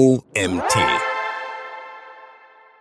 OMT.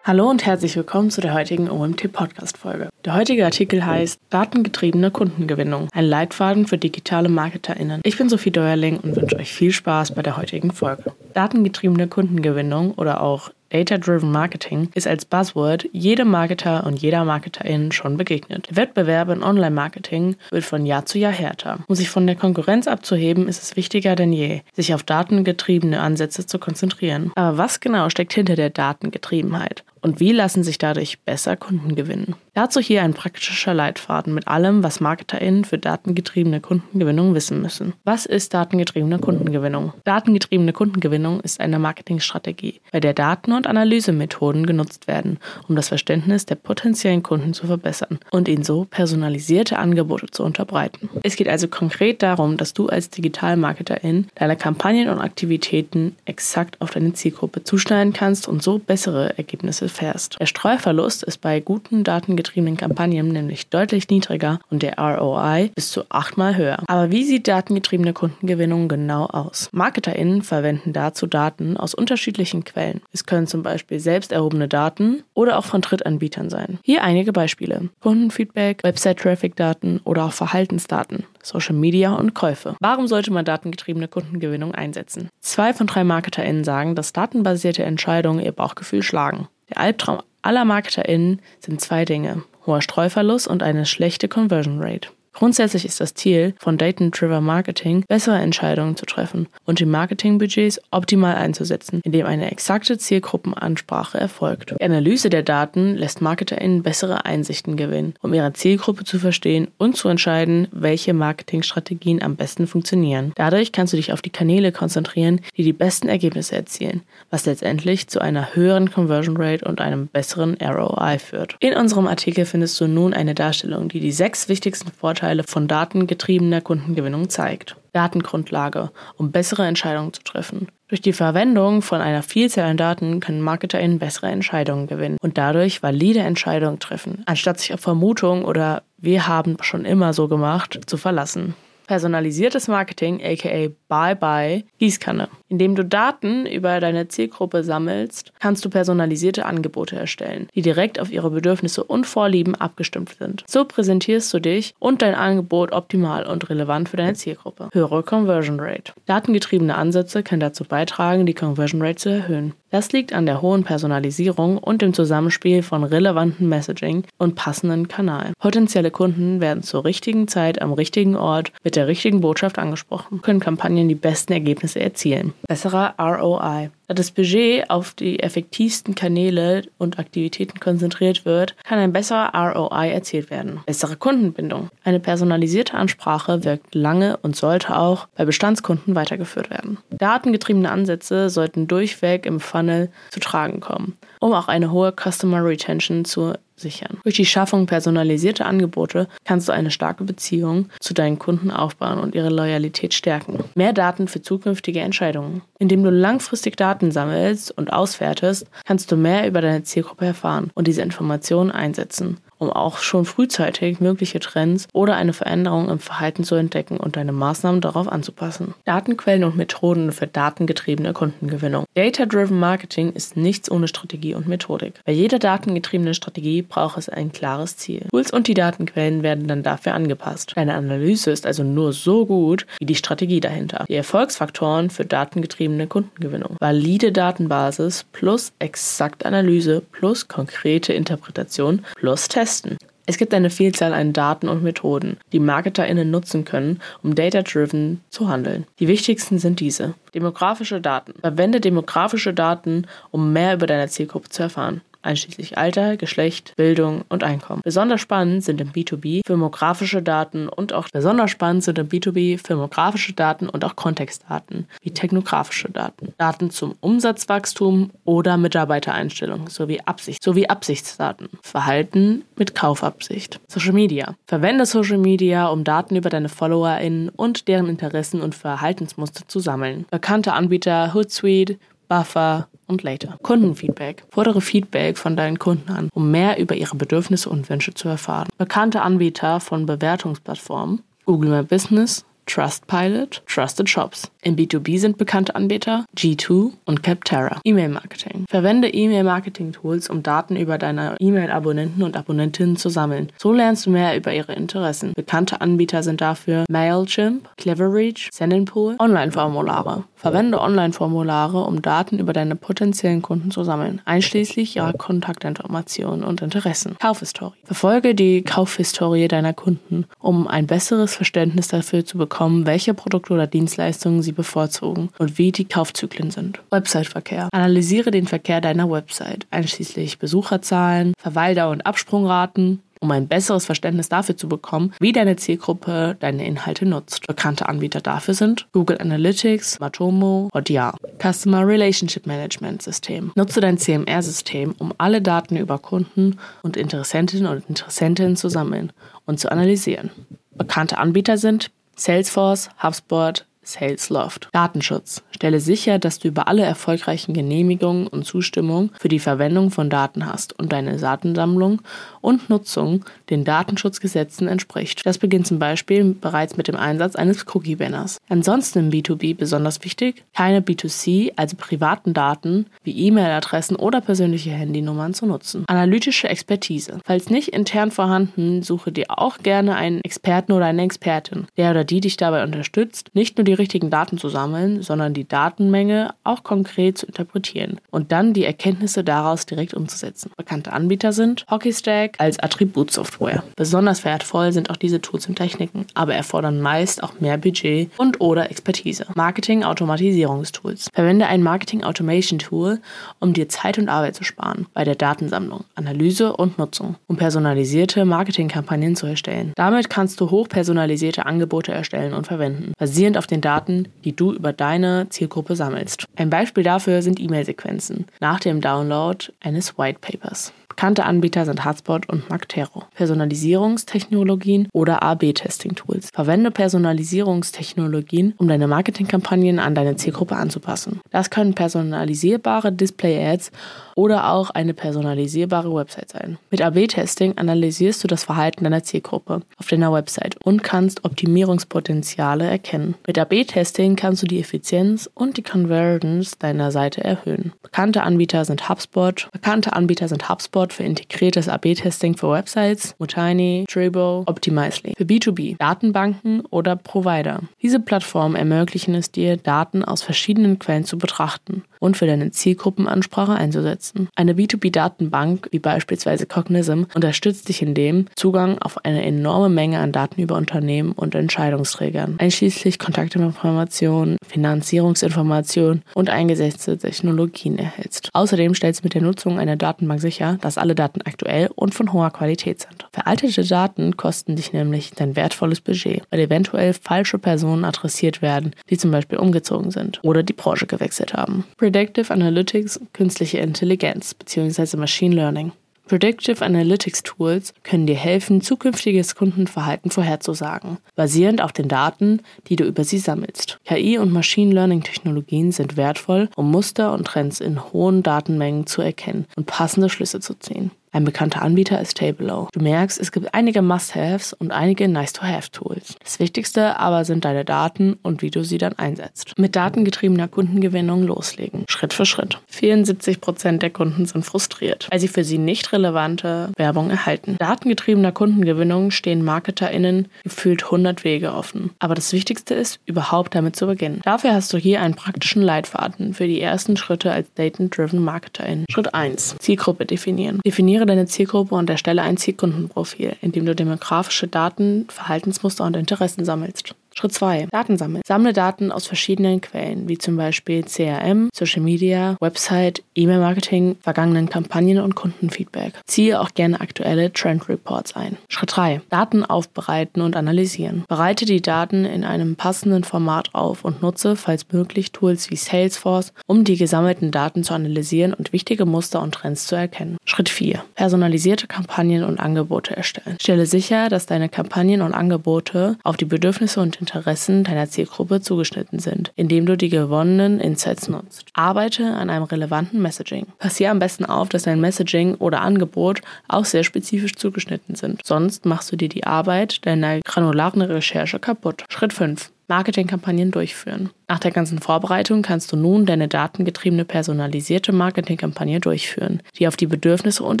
Hallo und herzlich willkommen zu der heutigen OMT Podcast Folge. Der heutige Artikel heißt Datengetriebene Kundengewinnung, ein Leitfaden für digitale MarketerInnen. Ich bin Sophie Deuerling und wünsche euch viel Spaß bei der heutigen Folge. Datengetriebene Kundengewinnung oder auch Data-Driven Marketing ist als Buzzword jedem Marketer und jeder Marketerin schon begegnet. Wettbewerb in Online-Marketing wird von Jahr zu Jahr härter. Um sich von der Konkurrenz abzuheben, ist es wichtiger denn je, sich auf datengetriebene Ansätze zu konzentrieren. Aber was genau steckt hinter der Datengetriebenheit? Und wie lassen sich dadurch besser Kunden gewinnen? Dazu hier ein praktischer Leitfaden mit allem, was MarketerInnen für datengetriebene Kundengewinnung wissen müssen. Was ist datengetriebene Kundengewinnung? Datengetriebene Kundengewinnung ist eine Marketingstrategie, bei der Daten und Analysemethoden genutzt werden, um das Verständnis der potenziellen Kunden zu verbessern und ihnen so personalisierte Angebote zu unterbreiten. Es geht also konkret darum, dass du als Digitalmarketerin deine Kampagnen und Aktivitäten exakt auf deine Zielgruppe zuschneiden kannst und so bessere Ergebnisse fährst. Der Streuverlust ist bei guten datengetriebenen datengetriebenen Kampagnen nämlich deutlich niedriger und der ROI bis zu achtmal höher. Aber wie sieht datengetriebene Kundengewinnung genau aus? MarketerInnen verwenden dazu Daten aus unterschiedlichen Quellen. Es können zum Beispiel selbst erhobene Daten oder auch von Drittanbietern sein. Hier einige Beispiele. Kundenfeedback, Website-Traffic-Daten oder auch Verhaltensdaten, Social Media und Käufe. Warum sollte man datengetriebene Kundengewinnung einsetzen? Zwei von drei MarketerInnen sagen, dass datenbasierte Entscheidungen ihr Bauchgefühl schlagen. Der Albtraum aller MarketerInnen sind zwei Dinge: hoher Streuverlust und eine schlechte Conversion Rate. Grundsätzlich ist das Ziel von Data-Driven Marketing, bessere Entscheidungen zu treffen und die Marketingbudgets optimal einzusetzen, indem eine exakte Zielgruppenansprache erfolgt. Die Analyse der Daten lässt MarketerInnen bessere Einsichten gewinnen, um ihre Zielgruppe zu verstehen und zu entscheiden, welche Marketingstrategien am besten funktionieren. Dadurch kannst du dich auf die Kanäle konzentrieren, die die besten Ergebnisse erzielen, was letztendlich zu einer höheren Conversion Rate und einem besseren ROI führt. In unserem Artikel findest du nun eine Darstellung, die die sechs wichtigsten Vorteile Vorteile von datengetriebener Kundengewinnung zeigt. Datengrundlage, um bessere Entscheidungen zu treffen. Durch die Verwendung von einer Vielzahl an Daten können MarketerInnen bessere Entscheidungen gewinnen und dadurch valide Entscheidungen treffen, anstatt sich auf Vermutungen oder wir haben schon immer so gemacht zu verlassen. Personalisiertes Marketing, aka Bye-Bye, Gießkanne. Indem du Daten über deine Zielgruppe sammelst, kannst du personalisierte Angebote erstellen, die direkt auf ihre Bedürfnisse und Vorlieben abgestimmt sind. So präsentierst du dich und dein Angebot optimal und relevant für deine Zielgruppe. Höhere Conversion Rate. Datengetriebene Ansätze können dazu beitragen, die Conversion Rate zu erhöhen. Das liegt an der hohen Personalisierung und dem Zusammenspiel von relevantem Messaging und passenden Kanälen. Potenzielle Kunden werden zur richtigen Zeit am richtigen Ort mit der richtigen Botschaft angesprochen, können Kampagnen die besten Ergebnisse erzielen. Besserer ROI. Da das Budget auf die effektivsten Kanäle und Aktivitäten konzentriert wird, kann ein besserer ROI erzielt werden. Bessere Kundenbindung. Eine personalisierte Ansprache wirkt lange und sollte auch bei Bestandskunden weitergeführt werden. Datengetriebene Ansätze sollten durchweg im Funnel zu tragen kommen, um auch eine hohe Customer Retention zu sichern. Durch die Schaffung personalisierter Angebote kannst du eine starke Beziehung zu deinen Kunden aufbauen und ihre Loyalität stärken. Mehr Daten für zukünftige Entscheidungen. Indem du langfristig Daten sammelst und auswertest, kannst du mehr über deine Zielgruppe erfahren und diese Informationen einsetzen um auch schon frühzeitig mögliche Trends oder eine Veränderung im Verhalten zu entdecken und deine Maßnahmen darauf anzupassen. Datenquellen und Methoden für datengetriebene Kundengewinnung. Data-Driven Marketing ist nichts ohne Strategie und Methodik. Bei jeder datengetriebenen Strategie braucht es ein klares Ziel. Tools und die Datenquellen werden dann dafür angepasst. Deine Analyse ist also nur so gut wie die Strategie dahinter. Die Erfolgsfaktoren für datengetriebene Kundengewinnung. Valide Datenbasis plus exakte Analyse plus konkrete Interpretation plus Test testen. Es gibt eine Vielzahl an Daten und Methoden, die MarketerInnen nutzen können, um data-driven zu handeln. Die wichtigsten sind diese. Demografische Daten. Verwende demografische Daten, um mehr über deine Zielgruppe zu erfahren einschließlich Alter, Geschlecht, Bildung und Einkommen. Besonders spannend sind im B2B firmografische Daten und auch besonders spannend sind im B2B firmografische Daten und auch Kontextdaten wie technografische Daten. Daten zum Umsatzwachstum oder Mitarbeitereinstellung sowie Absicht sowie Absichtsdaten. Verhalten mit Kaufabsicht. Social Media. Verwende Social Media, um Daten über deine FollowerInnen und deren Interessen und Verhaltensmuster zu sammeln. Bekannte Anbieter Hootsuite, Buffer und Later. Kundenfeedback. Fordere Feedback von deinen Kunden an, um mehr über ihre Bedürfnisse und Wünsche zu erfahren. Bekannte Anbieter von Bewertungsplattformen Google My Business, Trustpilot, Trusted Shops. Im B2B sind bekannte Anbieter G2 und Capterra. E-Mail-Marketing. Verwende E-Mail-Marketing-Tools, um Daten über deine E-Mail-Abonnenten und Abonnentinnen zu sammeln. So lernst du mehr über ihre Interessen. Bekannte Anbieter sind dafür Mailchimp, Cleverreach, Sendinpool, Online-Formulare. Verwende Online-Formulare, um Daten über deine potenziellen Kunden zu sammeln, einschließlich ihrer Kontaktinformationen und Interessen. Kaufhistorie. Verfolge die Kaufhistorie deiner Kunden, um ein besseres Verständnis dafür zu bekommen, welche Produkte oder Dienstleistungen sie bevorzugen und wie die Kaufzyklen sind. Website-Verkehr. Analysiere den Verkehr deiner Website, einschließlich Besucherzahlen, Verweildauer und Absprungraten, um ein besseres Verständnis dafür zu bekommen, wie deine Zielgruppe deine Inhalte nutzt. Bekannte Anbieter dafür sind Google Analytics, Matomo und Ja. Customer Relationship Management System. Nutze dein CMR-System, um alle Daten über Kunden und Interessentinnen und Interessentinnen zu sammeln und zu analysieren. Bekannte Anbieter sind Salesforce, HubSpot, SalesLoft. Datenschutz. Stelle sicher, dass du über alle erfolgreichen Genehmigungen und Zustimmung für die Verwendung von Daten hast und deine Datensammlung und Nutzung den Datenschutzgesetzen entspricht. Das beginnt zum Beispiel bereits mit dem Einsatz eines Cookie-Banners. Ansonsten im B2B besonders wichtig, keine B2C, also privaten Daten wie E-Mail-Adressen oder persönliche Handynummern zu nutzen. Analytische Expertise. Falls nicht intern vorhanden, suche dir auch gerne einen Experten oder eine Expertin, der oder die dich dabei unterstützt, nicht nur die richtigen Daten zu sammeln, sondern die Datenmenge auch konkret zu interpretieren und dann die Erkenntnisse daraus direkt umzusetzen. Bekannte Anbieter sind Hockeystack als Attributsoftware. Besonders wertvoll sind auch diese Tools und Techniken, aber erfordern meist auch mehr Budget und oder Expertise. Marketing-Automatisierungstools. Verwende ein Marketing-Automation-Tool, um dir Zeit und Arbeit zu sparen bei der Datensammlung, Analyse und Nutzung, um personalisierte Marketingkampagnen zu erstellen. Damit kannst du hochpersonalisierte Angebote erstellen und verwenden, basierend auf den Daten, die du über deine Zielgruppe sammelst. Ein Beispiel dafür sind E-Mail-Sequenzen nach dem Download eines White Papers. Bekannte Anbieter sind Hotspot und Magtero. Personalisierungstechnologien oder A-B-Testing-Tools. Verwende Personalisierungstechnologien, um deine Marketingkampagnen an deine Zielgruppe anzupassen. Das können personalisierbare Display-Ads oder auch eine personalisierbare Website sein. Mit A-B-Testing analysierst du das Verhalten deiner Zielgruppe auf deiner Website und kannst Optimierungspotenziale erkennen. Mit A-B-Testing kannst du die Effizienz und die Conversions deiner Seite erhöhen. Bekannte Anbieter sind HubSpot. Bekannte Anbieter sind HubSpot für integriertes AB-Testing für Websites, Mutiny, Tribo, Optimizely. Für B2B, Datenbanken oder Provider. Diese Plattformen ermöglichen es dir, Daten aus verschiedenen Quellen zu betrachten und für deine Zielgruppenansprache einzusetzen. Eine B2B-Datenbank, wie beispielsweise Cognism, unterstützt dich in dem Zugang auf eine enorme Menge an Daten über Unternehmen und Entscheidungsträgern, einschließlich Kontaktinformationen, Finanzierungsinformationen und eingesetzte Technologien erhältst. Außerdem stellst du mit der Nutzung einer Datenbank sicher, dass alle Daten aktuell und von hoher Qualität sind. Veraltete Daten kosten dich nämlich dein wertvolles Budget, weil eventuell falsche Personen adressiert werden, die zum Beispiel umgezogen sind oder die Branche gewechselt haben. Predictive Analytics, künstliche Intelligenz bzw. Machine Learning. Predictive Analytics Tools können dir helfen, zukünftiges Kundenverhalten vorherzusagen, basierend auf den Daten, die du über sie sammelst. KI und Machine Learning Technologien sind wertvoll, um Muster und Trends in hohen Datenmengen zu erkennen und passende Schlüsse zu ziehen. Ein bekannter Anbieter ist Tableau. Du merkst, es gibt einige Must-Haves und einige Nice-to-Have-Tools. Das Wichtigste aber sind deine Daten und wie du sie dann einsetzt. Mit datengetriebener Kundengewinnung loslegen. Schritt für Schritt. 74% der Kunden sind frustriert, weil sie für sie nicht relevante Werbung erhalten. Datengetriebener Kundengewinnung stehen MarketerInnen gefühlt 100 Wege offen. Aber das Wichtigste ist, überhaupt damit zu beginnen. Dafür hast du hier einen praktischen Leitfaden für die ersten Schritte als Data-Driven Marketerin. Schritt 1. Zielgruppe definieren. Definiere Definiere deine Zielgruppe und erstelle ein Zielkundenprofil, in dem du demografische Daten, Verhaltensmuster und Interessen sammelst. Schritt 2. Daten sammeln. Sammle Daten aus verschiedenen Quellen, wie zum Beispiel CRM, Social Media, Website, E-Mail-Marketing, vergangenen Kampagnen und Kundenfeedback. Ziehe auch gerne aktuelle Trend Reports ein. Schritt 3. Daten aufbereiten und analysieren. Bereite die Daten in einem passenden Format auf und nutze, falls möglich, Tools wie Salesforce, um die gesammelten Daten zu analysieren und wichtige Muster und Trends zu erkennen. Schritt 4. Personalisierte Kampagnen und Angebote erstellen. Stelle sicher, dass deine Kampagnen und Angebote auf die Bedürfnisse und Interessen deiner Zielgruppe zugeschnitten sind, indem du die gewonnenen Insights nutzt. Arbeite an einem relevanten Messaging. Passier am besten auf, dass dein Messaging oder Angebot auch sehr spezifisch zugeschnitten sind. Sonst machst du dir die Arbeit deiner granularen Recherche kaputt. Schritt 5. Marketingkampagnen durchführen. Nach der ganzen Vorbereitung kannst du nun deine datengetriebene personalisierte Marketingkampagne durchführen, die auf die Bedürfnisse und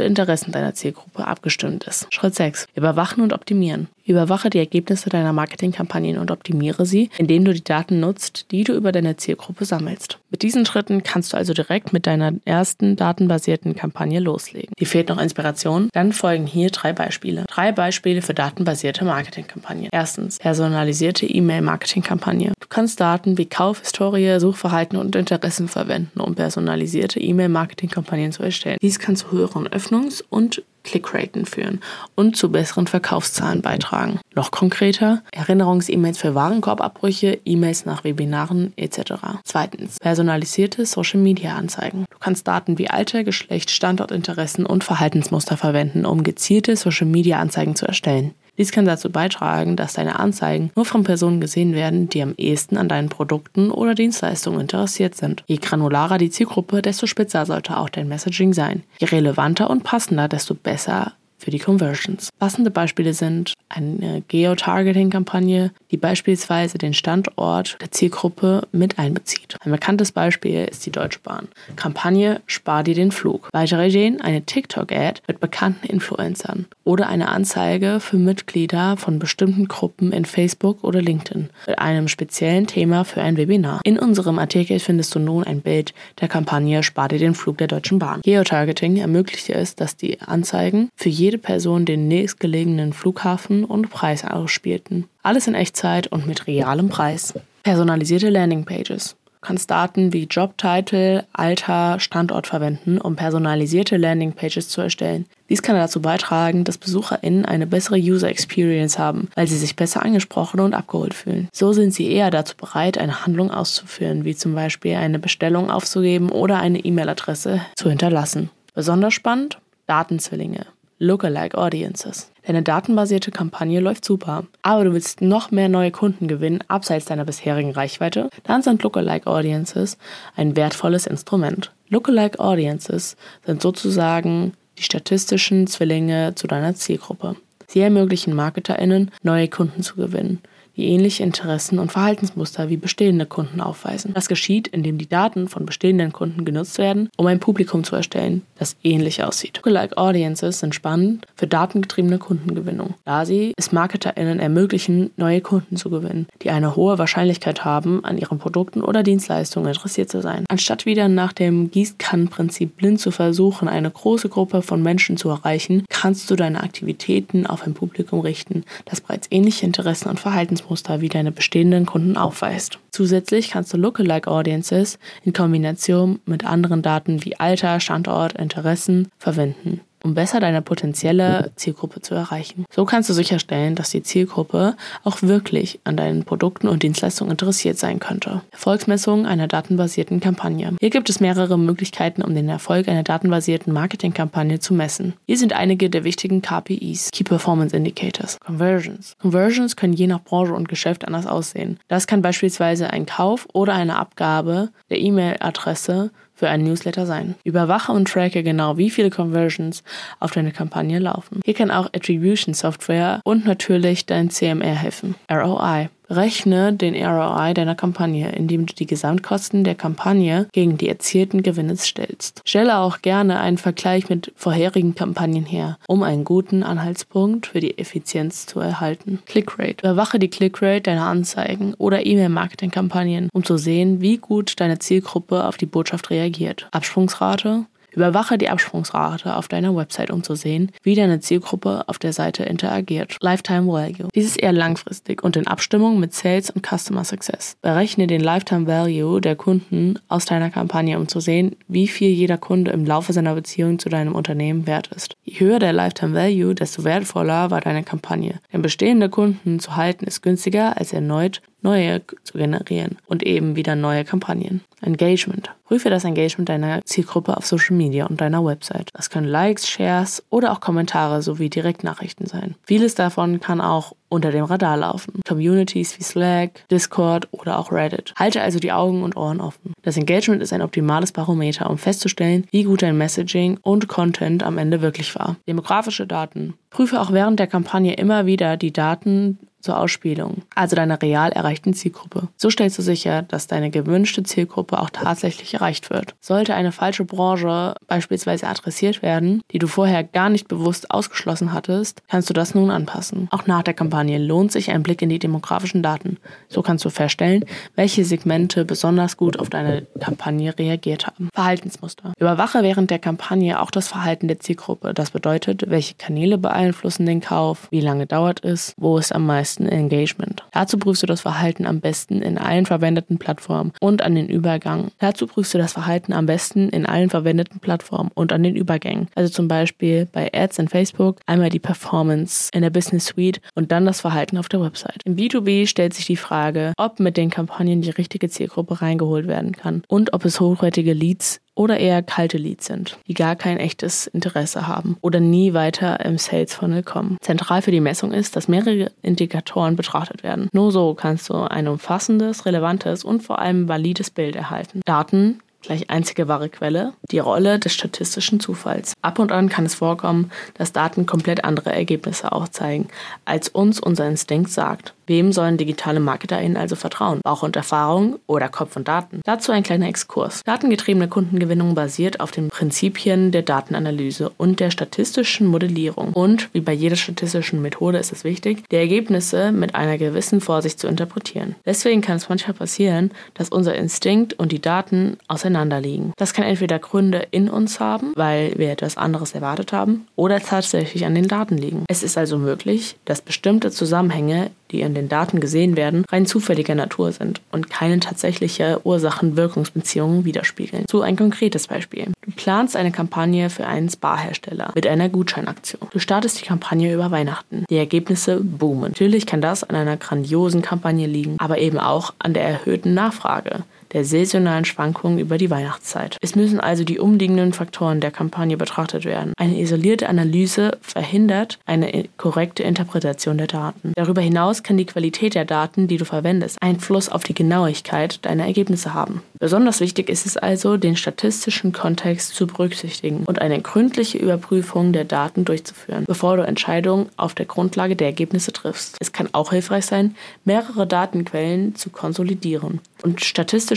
Interessen deiner Zielgruppe abgestimmt ist. Schritt 6. Überwachen und optimieren. Überwache die Ergebnisse deiner Marketingkampagnen und optimiere sie, indem du die Daten nutzt, die du über deine Zielgruppe sammelst. Mit diesen Schritten kannst du also direkt mit deiner ersten datenbasierten Kampagne loslegen. Dir fehlt noch Inspiration? Dann folgen hier drei Beispiele. Drei Beispiele für datenbasierte Marketingkampagnen. Erstens, personalisierte E-Mail-Marketingkampagne. Du kannst Daten wie Kaufhistorie, Suchverhalten und Interessen verwenden, um personalisierte E-Mail-Marketingkampagnen zu erstellen. Dies kann zu höheren Öffnungs- und Clickraten führen und zu besseren Verkaufszahlen beitragen. Noch konkreter, Erinnerungs-E-Mails für Warenkorbabbrüche, E-Mails nach Webinaren etc. Zweitens, personalisierte Social-Media-Anzeigen. Du kannst Daten wie Alter, Geschlecht, Standortinteressen und Verhaltensmuster verwenden, um gezielte Social-Media-Anzeigen zu erstellen. Dies kann dazu beitragen, dass deine Anzeigen nur von Personen gesehen werden, die am ehesten an deinen Produkten oder Dienstleistungen interessiert sind. Je granularer die Zielgruppe, desto spitzer sollte auch dein Messaging sein. Je relevanter und passender, desto besser für die Conversions. Passende Beispiele sind eine Geotargeting-Kampagne, die beispielsweise den Standort der Zielgruppe mit einbezieht. Ein bekanntes Beispiel ist die Deutsche Bahn. Kampagne Spar dir den Flug. Weitere Ideen eine TikTok-Ad mit bekannten Influencern oder eine Anzeige für Mitglieder von bestimmten Gruppen in Facebook oder LinkedIn mit einem speziellen Thema für ein Webinar. In unserem Artikel findest du nun ein Bild der Kampagne Spar dir den Flug der Deutschen Bahn. Geotargeting ermöglicht es, dass die Anzeigen für jede Person den nächstgelegenen Flughafen und Preis ausspielten. Alles in Echtzeit und mit realem Preis. Personalisierte Landingpages. Du kannst Daten wie Jobtitel, Alter, Standort verwenden, um personalisierte Landingpages zu erstellen. Dies kann dazu beitragen, dass BesucherInnen eine bessere User Experience haben, weil sie sich besser angesprochen und abgeholt fühlen. So sind sie eher dazu bereit, eine Handlung auszuführen, wie zum Beispiel eine Bestellung aufzugeben oder eine E-Mail-Adresse zu hinterlassen. Besonders spannend? Datenzwillinge. Lookalike Audiences. Deine datenbasierte Kampagne läuft super, aber du willst noch mehr neue Kunden gewinnen abseits deiner bisherigen Reichweite, dann sind Lookalike Audiences ein wertvolles Instrument. Lookalike Audiences sind sozusagen die statistischen Zwillinge zu deiner Zielgruppe. Sie ermöglichen MarketerInnen, neue Kunden zu gewinnen die ähnliche Interessen und Verhaltensmuster wie bestehende Kunden aufweisen. Das geschieht, indem die Daten von bestehenden Kunden genutzt werden, um ein Publikum zu erstellen, das ähnlich aussieht. Lookalike Audiences sind spannend für datengetriebene Kundengewinnung, da sie es MarketerInnen ermöglichen, neue Kunden zu gewinnen, die eine hohe Wahrscheinlichkeit haben, an ihren Produkten oder Dienstleistungen interessiert zu sein. Anstatt wieder nach dem Gießkannenprinzip blind zu versuchen, eine große Gruppe von Menschen zu erreichen, kannst du deine Aktivitäten auf ein Publikum richten, das bereits ähnliche Interessen und Verhaltensmuster Verhaltensmuster wie deine bestehenden Kunden aufweist. Zusätzlich kannst du Lookalike Audiences in Kombination mit anderen Daten wie Alter, Standort, Interessen verwenden um besser deine potenzielle Zielgruppe zu erreichen. So kannst du sicherstellen, dass die Zielgruppe auch wirklich an deinen Produkten und Dienstleistungen interessiert sein könnte. Erfolgsmessung einer datenbasierten Kampagne. Hier gibt es mehrere Möglichkeiten, um den Erfolg einer datenbasierten Marketingkampagne zu messen. Hier sind einige der wichtigen KPIs, Key Performance Indicators. Conversions. Conversions können je nach Branche und Geschäft anders aussehen. Das kann beispielsweise ein Kauf oder eine Abgabe der E-Mail-Adresse für einen Newsletter sein. Überwache und tracke genau, wie viele Conversions auf deine Kampagne laufen. Hier kann auch Attribution Software und natürlich dein CMR helfen. ROI. Rechne den ROI deiner Kampagne, indem du die Gesamtkosten der Kampagne gegen die erzielten Gewinne stellst. Stelle auch gerne einen Vergleich mit vorherigen Kampagnen her, um einen guten Anhaltspunkt für die Effizienz zu erhalten. Clickrate. Überwache die Clickrate deiner Anzeigen oder E-Mail-Marketing-Kampagnen, um zu sehen, wie gut deine Zielgruppe auf die Botschaft reagiert. Absprungsrate. Überwache die Absprungsrate auf deiner Website, um zu sehen, wie deine Zielgruppe auf der Seite interagiert. Lifetime Value. Dies ist eher langfristig und in Abstimmung mit Sales und Customer Success. Berechne den Lifetime Value der Kunden aus deiner Kampagne, um zu sehen, wie viel jeder Kunde im Laufe seiner Beziehung zu deinem Unternehmen wert ist. Je höher der Lifetime Value, desto wertvoller war deine Kampagne. Denn bestehende Kunden zu halten ist günstiger als erneut neue zu generieren und eben wieder neue Kampagnen. Engagement. Prüfe das Engagement deiner Zielgruppe auf Social Media und deiner Website. Das können Likes, Shares oder auch Kommentare sowie Direktnachrichten sein. Vieles davon kann auch unter dem Radar laufen. Communities wie Slack, Discord oder auch Reddit. Halte also die Augen und Ohren offen. Das Engagement ist ein optimales Barometer, um festzustellen, wie gut dein Messaging und Content am Ende wirklich war. Demografische Daten. Prüfe auch während der Kampagne immer wieder die Daten zur Ausspielung, also deiner real erreichten Zielgruppe. So stellst du sicher, dass deine gewünschte Zielgruppe auch tatsächlich erreicht wird. Sollte eine falsche Branche beispielsweise adressiert werden, die du vorher gar nicht bewusst ausgeschlossen hattest, kannst du das nun anpassen. Auch nach der Kampagne lohnt sich ein Blick in die demografischen Daten. So kannst du feststellen, welche Segmente besonders gut auf deine Kampagne reagiert haben. Verhaltensmuster. Überwache während der Kampagne auch das Verhalten der Zielgruppe. Das bedeutet, welche Kanäle beeinflussen den Kauf, wie lange dauert es, wo ist am meisten Engagement. Dazu prüfst du das Verhalten am besten in allen verwendeten Plattformen und an den Übergang. Dazu prüfst du das Verhalten am besten in allen verwendeten Plattformen und an den Übergängen. Also zum Beispiel bei Ads in Facebook einmal die Performance in der Business Suite und dann das Verhalten auf der Website. Im B2B stellt sich die Frage, ob mit den Kampagnen die richtige Zielgruppe reingeholt werden kann und ob es hochwertige Leads oder eher kalte Leads sind, die gar kein echtes Interesse haben oder nie weiter im Sales Funnel kommen. Zentral für die Messung ist, dass mehrere Indikatoren betrachtet werden. Nur so kannst du ein umfassendes, relevantes und vor allem valides Bild erhalten. Daten gleich einzige wahre Quelle, die Rolle des statistischen Zufalls. Ab und an kann es vorkommen, dass Daten komplett andere Ergebnisse aufzeigen, als uns unser Instinkt sagt. Wem sollen digitale MarketerInnen also vertrauen? Bauch und Erfahrung oder Kopf und Daten? Dazu ein kleiner Exkurs. Datengetriebene Kundengewinnung basiert auf den Prinzipien der Datenanalyse und der statistischen Modellierung. Und, wie bei jeder statistischen Methode ist es wichtig, die Ergebnisse mit einer gewissen Vorsicht zu interpretieren. Deswegen kann es manchmal passieren, dass unser Instinkt und die Daten auseinanderliegen. Das kann entweder Gründe in uns haben, weil wir etwas anderes erwartet haben, oder tatsächlich an den Daten liegen. Es ist also möglich, dass bestimmte Zusammenhänge die in den Daten gesehen werden, rein zufälliger Natur sind und keine tatsächliche Ursachen-Wirkungsbeziehung widerspiegeln. So ein konkretes Beispiel. Du planst eine Kampagne für einen Spa-Hersteller mit einer Gutscheinaktion. Du startest die Kampagne über Weihnachten. Die Ergebnisse boomen. Natürlich kann das an einer grandiosen Kampagne liegen, aber eben auch an der erhöhten Nachfrage der saisonalen Schwankungen über die Weihnachtszeit. Es müssen also die umliegenden Faktoren der Kampagne betrachtet werden. Eine isolierte Analyse verhindert eine korrekte Interpretation der Daten. Darüber hinaus kann die Qualität der Daten, die du verwendest, Einfluss auf die Genauigkeit deiner Ergebnisse haben. Besonders wichtig ist es also, den statistischen Kontext zu berücksichtigen und eine gründliche Überprüfung der Daten durchzuführen, bevor du Entscheidungen auf der Grundlage der Ergebnisse triffst. Es kann auch hilfreich sein, mehrere Datenquellen zu konsolidieren und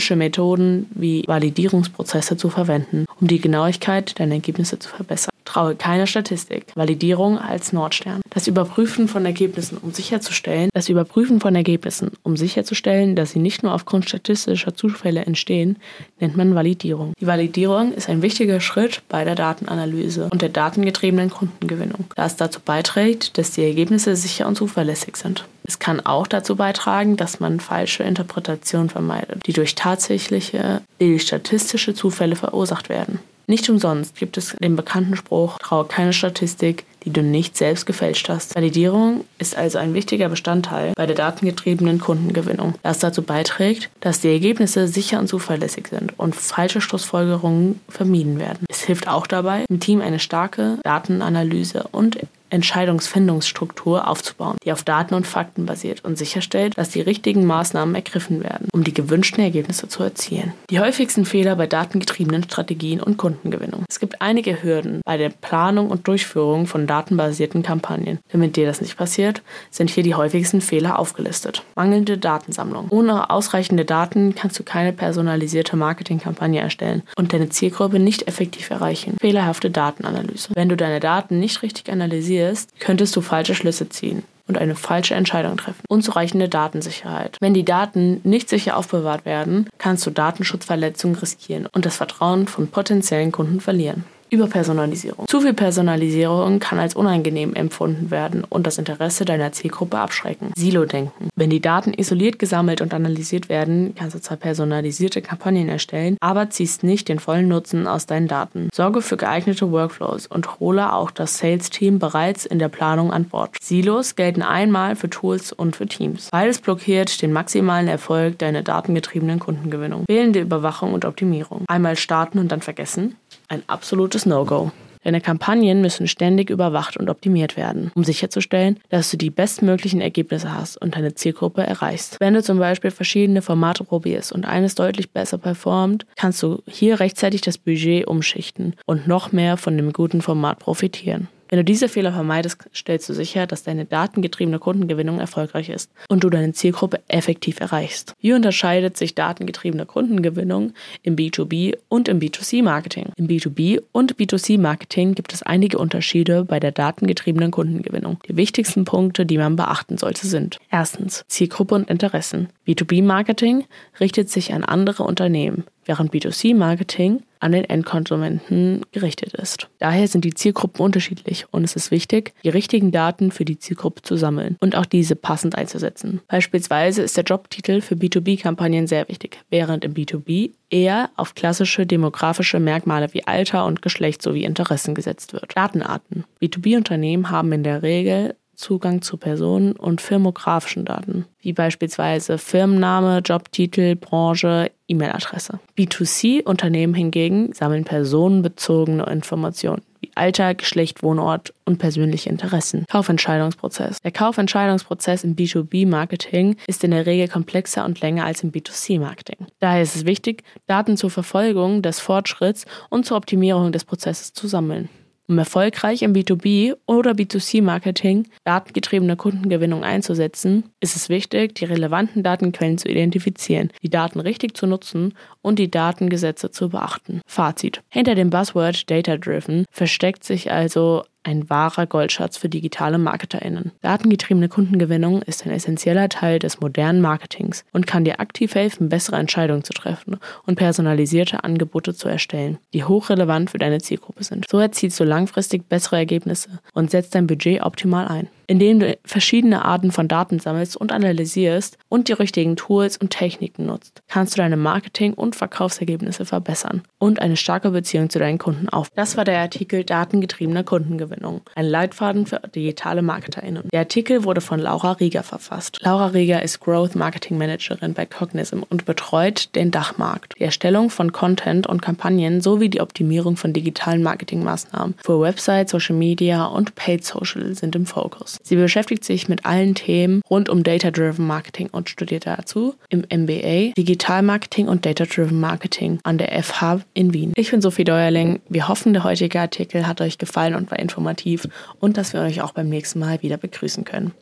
statistische Methoden wie Validierungsprozesse zu verwenden, um die Genauigkeit deiner Ergebnisse zu verbessern. Traue keiner Statistik. Validierung als Nordstern. Das Überprüfen von Ergebnissen, um sicherzustellen, das Überprüfen von Ergebnissen, um sicherzustellen, dass sie nicht nur aufgrund statistischer Zufälle entstehen, nennt man Validierung. Die Validierung ist ein wichtiger Schritt bei der Datenanalyse und der datengetriebenen Kundengewinnung, da es dazu beiträgt, dass die Ergebnisse sicher und zuverlässig sind. Es kann auch dazu beitragen, dass man falsche Interpretationen vermeidet, die durch tatsächliche, die statistische Zufälle verursacht werden. Nicht umsonst gibt es den bekannten Spruch, traue keine Statistik, die du nicht selbst gefälscht hast. Validierung ist also ein wichtiger Bestandteil bei der datengetriebenen Kundengewinnung, das dazu beiträgt, dass die Ergebnisse sicher und zuverlässig sind und falsche Schlussfolgerungen vermieden werden. Es hilft auch dabei, im Team eine starke Datenanalyse und Entscheidungsfindungsstruktur aufzubauen, die auf Daten und Fakten basiert und sicherstellt, dass die richtigen Maßnahmen ergriffen werden, um die gewünschten Ergebnisse zu erzielen. Die häufigsten Fehler bei datengetriebenen Strategien und Kundengewinnung. Es gibt einige Hürden bei der Planung und Durchführung von datenbasierten Kampagnen. Damit dir das nicht passiert, sind hier die häufigsten Fehler aufgelistet. Mangelnde Datensammlung. Ohne ausreichende Daten kannst du keine personalisierte Marketingkampagne erstellen und deine Zielgruppe nicht effektiv erreichen. Fehlerhafte Datenanalyse. Wenn du deine Daten nicht richtig analysierst, investierst, könntest du falsche Schlüsse ziehen und eine falsche Entscheidung treffen. Unzureichende Datensicherheit. Wenn die Daten nicht sicher aufbewahrt werden, kannst du Datenschutzverletzungen riskieren und das Vertrauen von potenziellen Kunden verlieren. Überpersonalisierung. Zu viel Personalisierung kann als unangenehm empfunden werden und das Interesse deiner Zielgruppe abschrecken. Silo-Denken. Wenn die Daten isoliert gesammelt und analysiert werden, kannst du zwar personalisierte Kampagnen erstellen, aber ziehst nicht den vollen Nutzen aus deinen Daten. Sorge für geeignete Workflows und hole auch das Sales-Team bereits in der Planung an Bord. Silos gelten einmal für Tools und für Teams. Beides blockiert den maximalen Erfolg deiner datengetriebenen Kundengewinnung. Fehlende Überwachung und Optimierung. Einmal starten und dann vergessen ein absolutes No-Go. Deine Kampagnen müssen ständig überwacht und optimiert werden, um sicherzustellen, dass du die bestmöglichen Ergebnisse hast und deine Zielgruppe erreichst. Wenn du zum Beispiel verschiedene Formate probierst und eines deutlich besser performt, kannst du hier rechtzeitig das Budget umschichten und noch mehr von dem guten Format profitieren. Wenn du diese Fehler vermeidest, stellst du sicher, dass deine datengetriebene Kundengewinnung erfolgreich ist und du deine Zielgruppe effektiv erreichst. Wie unterscheidet sich datengetriebene Kundengewinnung im B2B und im B2C-Marketing? Im B2B und B2C-Marketing gibt es einige Unterschiede bei der datengetriebenen Kundengewinnung. Die wichtigsten Punkte, die man beachten sollte, sind erstens Zielgruppe und Interessen. B2B-Marketing richtet sich an andere Unternehmen, während B2C-Marketing an den Endkonsumenten gerichtet ist. Daher sind die Zielgruppen unterschiedlich und es ist wichtig, die richtigen Daten für die Zielgruppe zu sammeln und auch diese passend einzusetzen. Beispielsweise ist der Jobtitel für B2B-Kampagnen sehr wichtig, während im B2B eher auf klassische demografische Merkmale wie Alter und Geschlecht sowie Interessen gesetzt wird. Datenarten. B2B-Unternehmen haben in der Regel Zugang zu Personen- und firmografischen Daten, wie beispielsweise Firmenname, Jobtitel, Branche, E-Mail-Adresse. B2C-Unternehmen hingegen sammeln personenbezogene Informationen wie Alter, Geschlecht, Wohnort und persönliche Interessen. Kaufentscheidungsprozess. Der Kaufentscheidungsprozess im B2B-Marketing ist in der Regel komplexer und länger als im B2C-Marketing. Daher ist es wichtig, Daten zur Verfolgung des Fortschritts und zur Optimierung des Prozesses zu sammeln. Um erfolgreich im B2B oder B2C-Marketing datengetriebene Kundengewinnung einzusetzen, ist es wichtig, die relevanten Datenquellen zu identifizieren, die Daten richtig zu nutzen und die Datengesetze zu beachten. Fazit. Hinter dem Buzzword Data Driven versteckt sich also ein wahrer Goldschatz für digitale MarketerInnen. Datengetriebene Kundengewinnung ist ein essentieller Teil des modernen Marketings und kann dir aktiv helfen, bessere Entscheidungen zu treffen und personalisierte Angebote zu erstellen, die hochrelevant für deine Zielgruppe sind. So erzielst du langfristig bessere Ergebnisse und setzt dein Budget optimal ein indem du verschiedene Arten von Daten sammelst und analysierst und die richtigen Tools und Techniken nutzt, kannst du deine Marketing- und Verkaufsergebnisse verbessern und eine starke Beziehung zu deinen Kunden auf. Das war der Artikel Datengetriebener Kundengewinnung, ein Leitfaden für digitale MarketerInnen. Der Artikel wurde von Laura Rieger verfasst. Laura Rieger ist Growth Marketing Managerin bei Cognism und betreut den Dachmarkt, die Erstellung von Content und Kampagnen sowie die Optimierung von digitalen Marketingmaßnahmen für Website, Social Media und Paid Social sind im Fokus. Sie beschäftigt sich mit allen Themen rund um Data-Driven Marketing und studiert dazu im MBA Digital Marketing und Data-Driven Marketing an der FH in Wien. Ich bin Sophie Deuerling. Wir hoffen, der heutige Artikel hat euch gefallen und war informativ und dass wir euch auch beim nächsten Mal wieder begrüßen können.